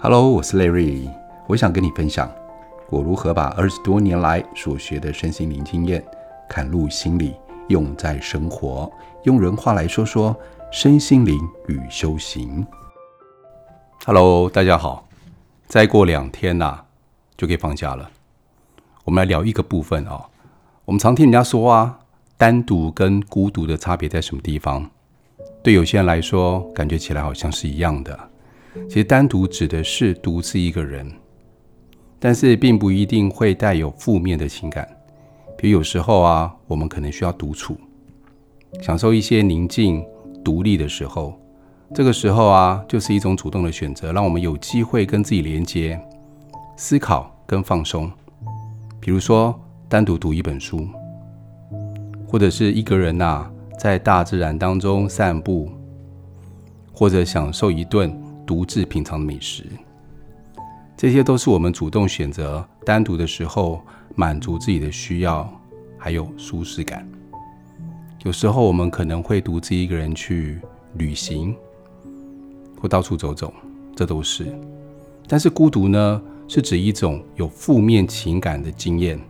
Hello，我是 Larry，我想跟你分享我如何把二十多年来所学的身心灵经验，嵌入心里，用在生活。用人话来说说身心灵与修行。Hello，大家好，再过两天呐、就可以放假了。我们来聊一个部分哦。我们常听人家说啊，单独跟孤独的差别在什么地方？对有些人来说，感觉起来好像是一样的。其实单独指的是独自一个人，但是并不一定会带有负面的情感。比如有时候啊，我们可能需要独处，享受一些宁静、独立的时候。这个时候啊，就是一种主动的选择，让我们有机会跟自己连接、思考跟放松。比如说，单独读一本书，或者是一个人呐，在大自然当中散步，或者享受一顿。独自品尝美食，这些都是我们主动选择单独的时候满足自己的需要，还有舒适感。有时候我们可能会独自一个人去旅行，或到处走走，这都是。但是孤独呢，是指一种有负面情感的经验，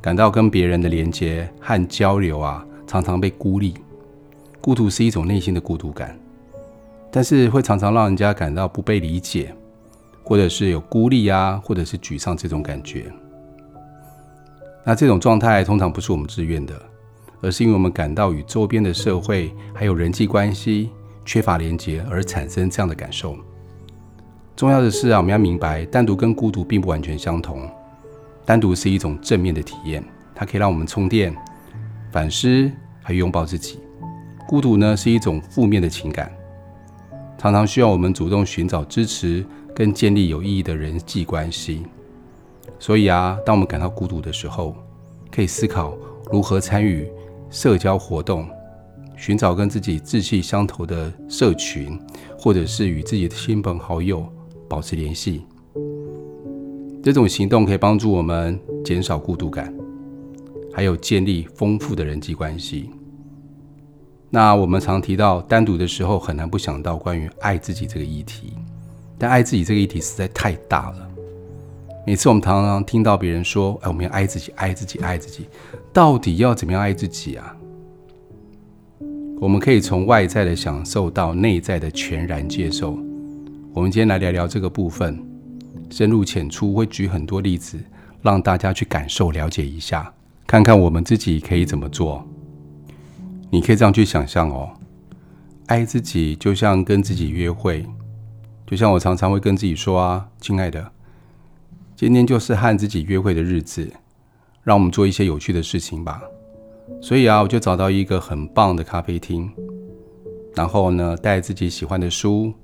感到跟别人的连接和交流啊，常常被孤立。孤独是一种内心的孤独感。但是会常常让人家感到不被理解，或者是有孤立啊，或者是沮丧这种感觉。那这种状态通常不是我们自愿的，而是因为我们感到与周边的社会还有人际关系缺乏连接而产生这样的感受。重要的是啊，我们要明白，单独跟孤独并不完全相同。单独是一种正面的体验，它可以让我们充电、反思，还有拥抱自己。孤独呢，是一种负面的情感。常常需要我们主动寻找支持跟建立有意义的人际关系。所以啊，当我们感到孤独的时候，可以思考如何参与社交活动，寻找跟自己志气相投的社群，或者是与自己的亲朋好友保持联系。这种行动可以帮助我们减少孤独感，还有建立丰富的人际关系。那我们常提到单独的时候，很难不想到关于爱自己这个议题。但爱自己这个议题实在太大了。每次我们常常听到别人说：“哎，我们要爱自己，爱自己，爱自己。”到底要怎么样爱自己啊？我们可以从外在的享受到内在的全然接受。我们今天来聊聊这个部分，深入浅出，会举很多例子，让大家去感受、了解一下，看看我们自己可以怎么做。你可以这样去想象哦，爱自己就像跟自己约会，就像我常常会跟自己说啊，亲爱的，今天就是和自己约会的日子，让我们做一些有趣的事情吧。所以啊，我就找到一个很棒的咖啡厅，然后呢，带自己喜欢的书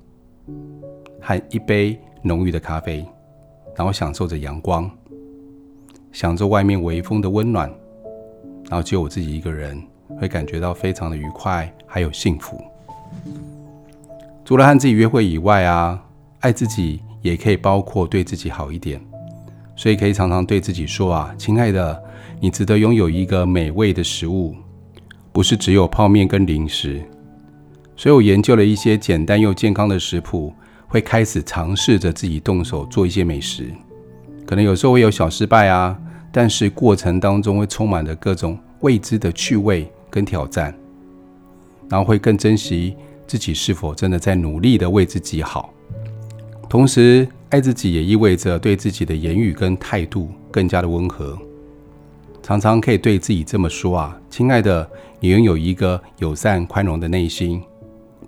和一杯浓郁的咖啡，然后享受着阳光，享受外面微风的温暖，然后只有我自己一个人。会感觉到非常的愉快，还有幸福。除了和自己约会以外啊，爱自己也可以包括对自己好一点。所以可以常常对自己说啊，亲爱的，你值得拥有一个美味的食物，不是只有泡面跟零食。所以我研究了一些简单又健康的食谱，会开始尝试着自己动手做一些美食。可能有时候会有小失败啊，但是过程当中会充满着各种未知的趣味。跟挑战，然后会更珍惜自己是否真的在努力的为自己好。同时，爱自己也意味着对自己的言语跟态度更加的温和。常常可以对自己这么说啊，亲爱的，你拥有一个友善宽容的内心，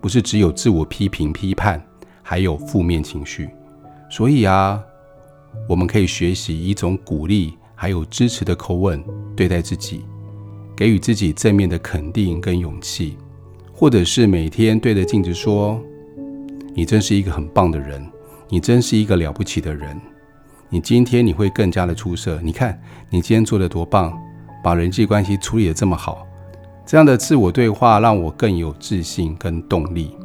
不是只有自我批评批判，还有负面情绪。所以啊，我们可以学习一种鼓励还有支持的口吻对待自己。给予自己正面的肯定跟勇气，或者是每天对着镜子说：“你真是一个很棒的人，你真是一个了不起的人，你今天你会更加的出色。你看你今天做的多棒，把人际关系处理的这么好。”这样的自我对话让我更有自信跟动力。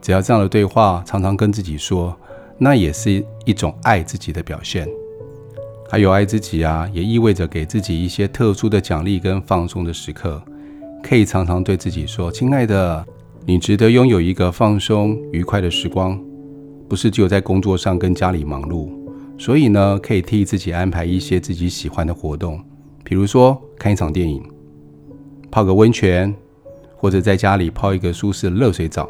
只要这样的对话常常跟自己说，那也是一种爱自己的表现。还有爱自己啊，也意味着给自己一些特殊的奖励跟放松的时刻，可以常常对自己说：“亲爱的，你值得拥有一个放松愉快的时光，不是只有在工作上跟家里忙碌，所以呢，可以替自己安排一些自己喜欢的活动，比如说看一场电影、泡个温泉，或者在家里泡一个舒适的热水澡，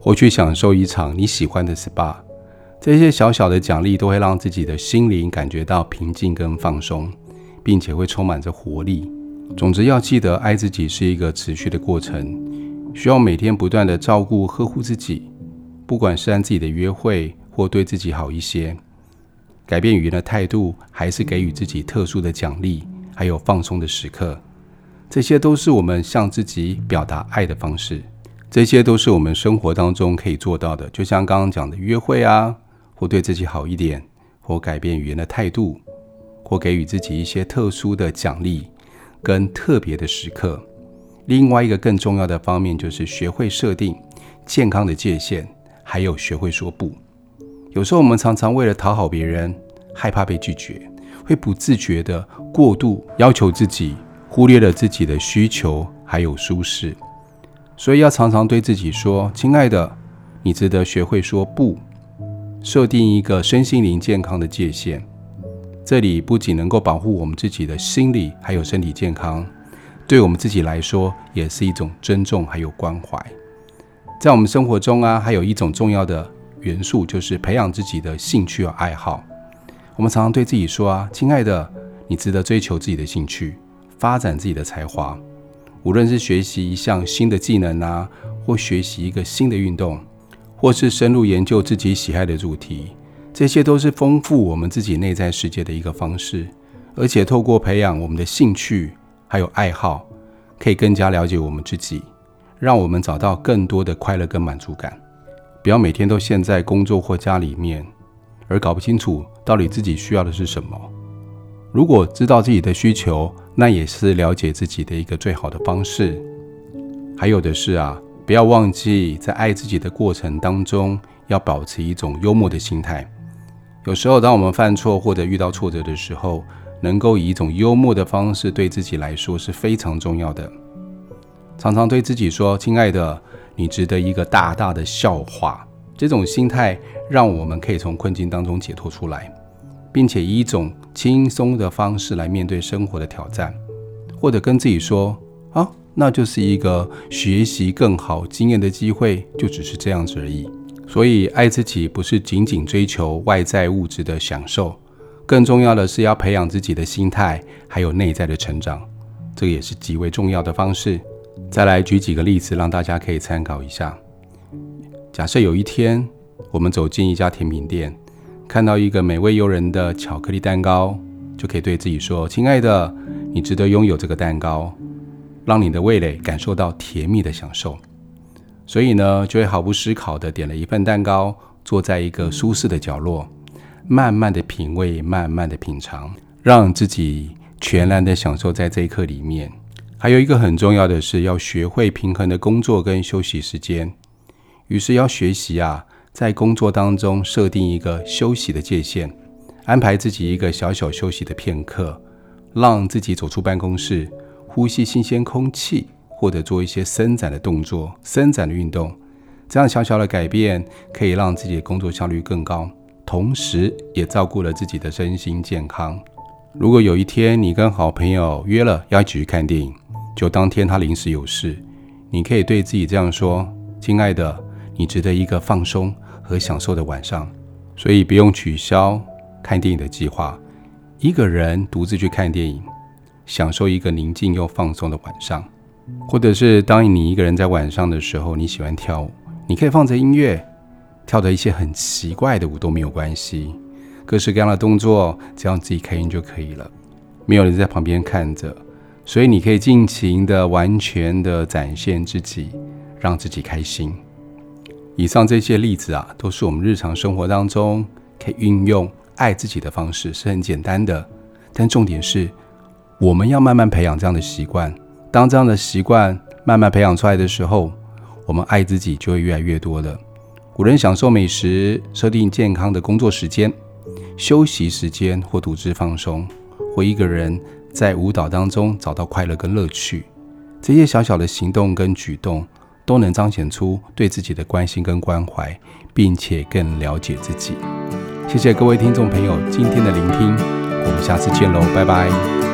或去享受一场你喜欢的 SPA。这些小小的奖励都会让自己的心灵感觉到平静跟放松，并且会充满着活力。总之，要记得爱自己是一个持续的过程，需要每天不断的照顾呵护自己。不管是按自己的约会，或对自己好一些，改变语言的态度，还是给予自己特殊的奖励，还有放松的时刻，这些都是我们向自己表达爱的方式。这些都是我们生活当中可以做到的。就像刚刚讲的约会啊，或对自己好一点，或改变语言的态度，或给予自己一些特殊的奖励跟特别的时刻。另外一个更重要的方面，就是学会设定健康的界限。还有学会说不。有时候我们常常为了讨好别人，害怕被拒绝，会不自觉地过度要求自己，忽略了自己的需求还有舒适。所以要常常对自己说：“亲爱的，你值得学会说不。”设定一个身心灵健康的界限，这里不仅能够保护我们自己的心理还有身体健康，对我们自己来说也是一种尊重还有关怀。在我们生活中啊，还有一种重要的元素，就是培养自己的兴趣和爱好。我们常常对自己说啊，亲爱的，你值得追求自己的兴趣，发展自己的才华。无论是学习一项新的技能啊，或学习一个新的运动，或是深入研究自己喜爱的主题，这些都是丰富我们自己内在世界的一个方式。而且透过培养我们的兴趣还有爱好，可以更加了解我们自己。让我们找到更多的快乐跟满足感，不要每天都陷在工作或家里面，而搞不清楚到底自己需要的是什么。如果知道自己的需求，那也是了解自己的一个最好的方式。还有的是啊，不要忘记在爱自己的过程当中，要保持一种幽默的心态。有时候，当我们犯错或者遇到挫折的时候，能够以一种幽默的方式对自己来说是非常重要的。常常对自己说：“亲爱的，你值得一个大大的笑话。”这种心态让我们可以从困境当中解脱出来，并且以一种轻松的方式来面对生活的挑战，或者跟自己说：“啊，那就是一个学习更好经验的机会，就只是这样子而已。”所以，爱自己不是仅仅追求外在物质的享受，更重要的是要培养自己的心态，还有内在的成长，这个也是极为重要的方式。再来举几个例子，让大家可以参考一下。假设有一天，我们走进一家甜品店，看到一个美味诱人的巧克力蛋糕，就可以对自己说：“亲爱的，你值得拥有这个蛋糕，让你的味蕾感受到甜蜜的享受。”所以呢，就会毫不思考地点了一份蛋糕，坐在一个舒适的角落，慢慢地品味，慢慢地品尝，让自己全然地享受在这一刻里面。还有一个很重要的是，要学会平衡的工作跟休息时间。于是要学习啊，在工作当中设定一个休息的界限，安排自己一个小小休息的片刻，让自己走出办公室，呼吸新鲜空气，或者做一些伸展的动作、伸展的运动。这样小小的改变可以让自己的工作效率更高，同时也照顾了自己的身心健康。如果有一天你跟好朋友约了要一起去看电影，就当天他临时有事，你可以对自己这样说：“亲爱的，你值得一个放松和享受的晚上，所以不用取消看电影的计划。一个人独自去看电影，享受一个宁静又放松的晚上。或者是当你一个人在晚上的时候，你喜欢跳舞，你可以放着音乐，跳的一些很奇怪的舞都没有关系，各式各样的动作，只要自己开心就可以了，没有人在旁边看着。”所以你可以尽情的、完全的展现自己，让自己开心。以上这些例子啊，都是我们日常生活当中可以运用爱自己的方式，是很简单的。但重点是，我们要慢慢培养这样的习惯。当这样的习惯慢慢培养出来的时候，我们爱自己就会越来越多了。古人享受美食，设定健康的工作时间、休息时间，或独自放松，或一个人。在舞蹈当中找到快乐跟乐趣，这些小小的行动跟举动都能彰显出对自己的关心跟关怀，并且更了解自己。谢谢各位听众朋友今天的聆听，我们下次见喽，拜拜。